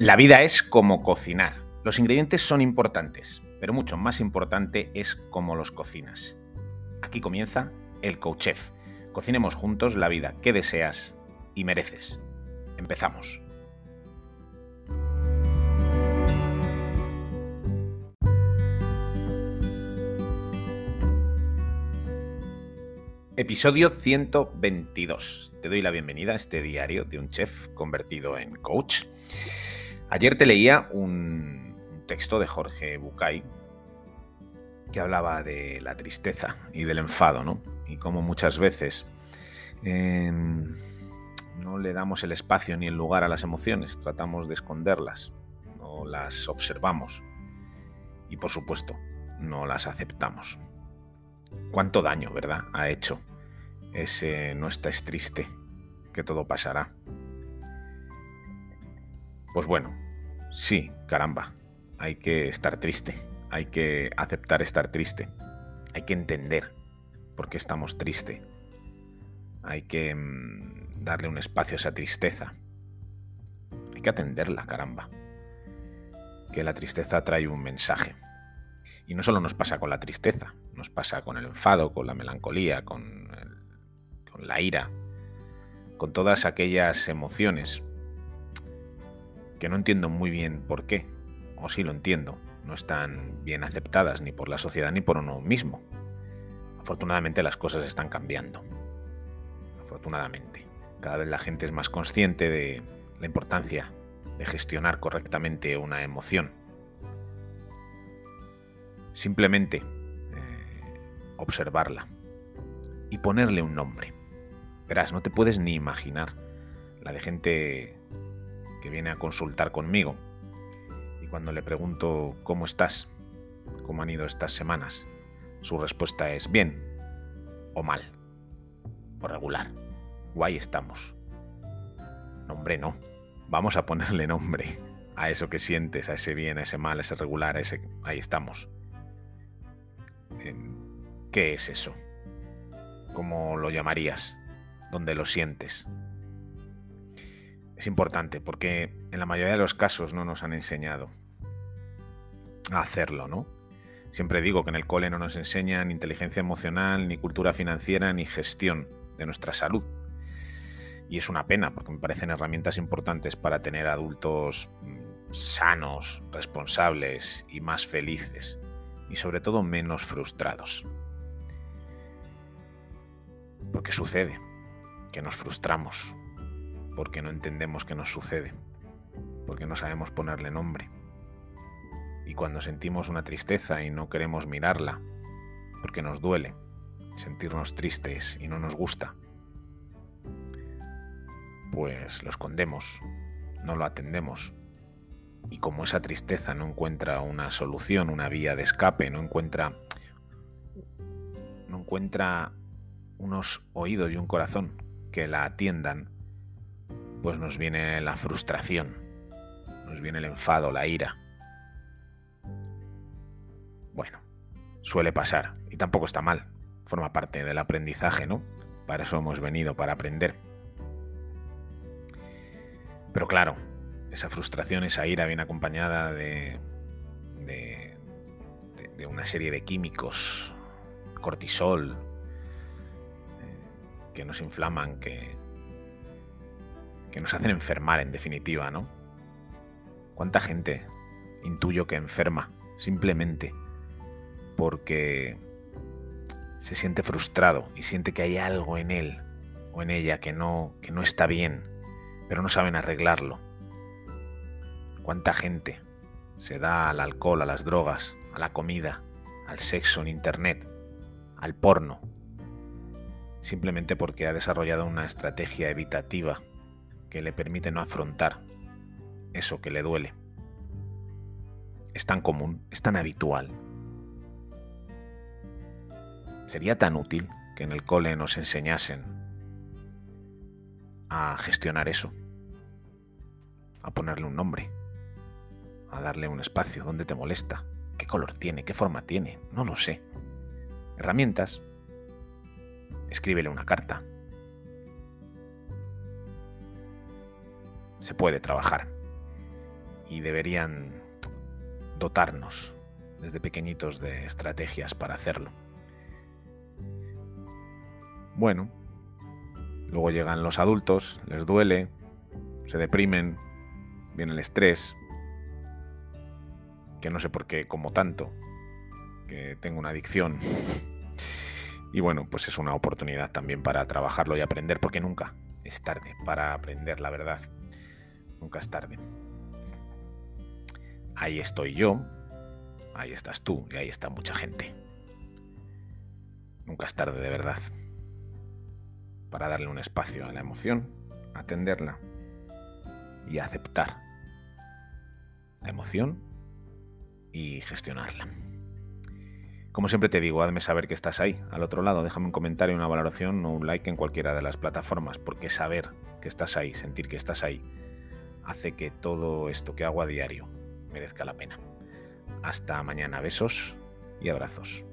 La vida es como cocinar. Los ingredientes son importantes, pero mucho más importante es cómo los cocinas. Aquí comienza el Coach Chef. Cocinemos juntos la vida que deseas y mereces. Empezamos. Episodio 122. Te doy la bienvenida a este diario de un chef convertido en coach. Ayer te leía un, texto de Jorge Bucay que hablaba de la tristeza y del enfado, ¿no? Y cómo muchas veces em, no le damos el espacio ni el lugar a las emociones, tratamos de esconderlas, no las observamos y por supuesto no las aceptamos. Cuánto daño, ¿verdad? Ha hecho ese no estés triste, que todo pasará. Pues bueno, sí, caramba, hay que estar triste, hay que aceptar estar triste, hay que entender por qué estamos tristes, hay que mm, darle un espacio a esa tristeza, hay que atenderla, caramba, que la tristeza trae un mensaje. Y no solo nos pasa con la tristeza, nos pasa con el enfado, con la melancolía, con la ira, con todas aquellas emociones que no entiendo muy bien por qué, o sí lo entiendo, no están bien aceptadas ni por la sociedad ni por uno mismo. Afortunadamente las cosas están cambiando. Afortunadamente. Cada vez la gente es más consciente de la importancia de gestionar correctamente una emoción. Simplemente eh, observarla y ponerle un nombre. Verás, no te puedes ni imaginar la de gente que viene a consultar conmigo y cuando le pregunto cómo estás, cómo han ido estas semanas, su respuesta es bien o mal o regular. Guay estamos. Nombre no. Vamos a ponerle nombre a eso que sientes, a ese bien, a ese mal, a ese regular, a ese... Ahí estamos. ¿Qué es eso? ¿Cómo lo llamarías? donde lo sientes. Es importante porque en la mayoría de los casos no nos han enseñado a hacerlo, ¿no? Siempre digo que en el cole no nos enseñan inteligencia emocional, ni cultura financiera, ni gestión de nuestra salud. Y es una pena porque me parecen herramientas importantes para tener adultos mm, sanos, responsables y más felices. Y sobre todo menos frustrados. Porque sucede que nos frustramos porque no entendemos qué nos sucede, porque no sabemos ponerle nombre. Y cuando sentimos una tristeza y no queremos mirarla, porque nos duele sentirnos tristes y no nos gusta, pues lo escondemos, no lo atendemos. Y como esa tristeza no encuentra una solución, una vía de escape, no encuentra no encuentra unos oídos y un corazón que la atiendan, pues nos viene la frustración, nos viene el enfado, la ira. Bueno, suele pasar y tampoco está mal, forma parte del aprendizaje, ¿no? Para eso hemos venido, para aprender. Pero claro, esa frustración, esa ira viene acompañada de, de, de una serie de químicos, cortisol, que nos inflaman, que, que nos hacen enfermar en definitiva, ¿no? ¿Cuánta gente intuyo que enferma simplemente porque se siente frustrado y siente que hay algo en él o en ella que no, que no está bien, pero no saben arreglarlo? ¿Cuánta gente se da al alcohol, a las drogas, a la comida, al sexo en Internet, al porno, simplemente porque ha desarrollado una estrategia evitativa que le permite no afrontar eso que le duele. Es tan común, es tan habitual. Sería tan útil que en el cole nos enseñasen a gestionar eso, a ponerle un nombre, a darle un espacio, dónde te molesta, qué color tiene, qué forma tiene, no lo sé. Herramientas escríbele una carta. Se puede trabajar. y deberían dotarnos desde pequeñitos de estrategias para hacerlo. Bueno, luego llegan los adultos, les duele, se deprimen, viene el estrés, que no sé por qué como tanto, que tengo una adicción. Y bueno, pues es una oportunidad también para trabajarlo y aprender, porque nunca es tarde para aprender la verdad. Nunca es tarde. Ahí estoy yo, ahí estás tú y ahí está mucha gente. Nunca es tarde de verdad para darle un espacio a la emoción, atenderla y aceptar la emoción y gestionarla. Como siempre te digo, hazme saber que estás ahí, al otro lado, déjame un comentario, una valoración o un like en cualquiera de las plataformas, porque saber que estás ahí, sentir que estás ahí, hace que todo esto que hago a diario merezca la pena. Hasta mañana, besos y abrazos.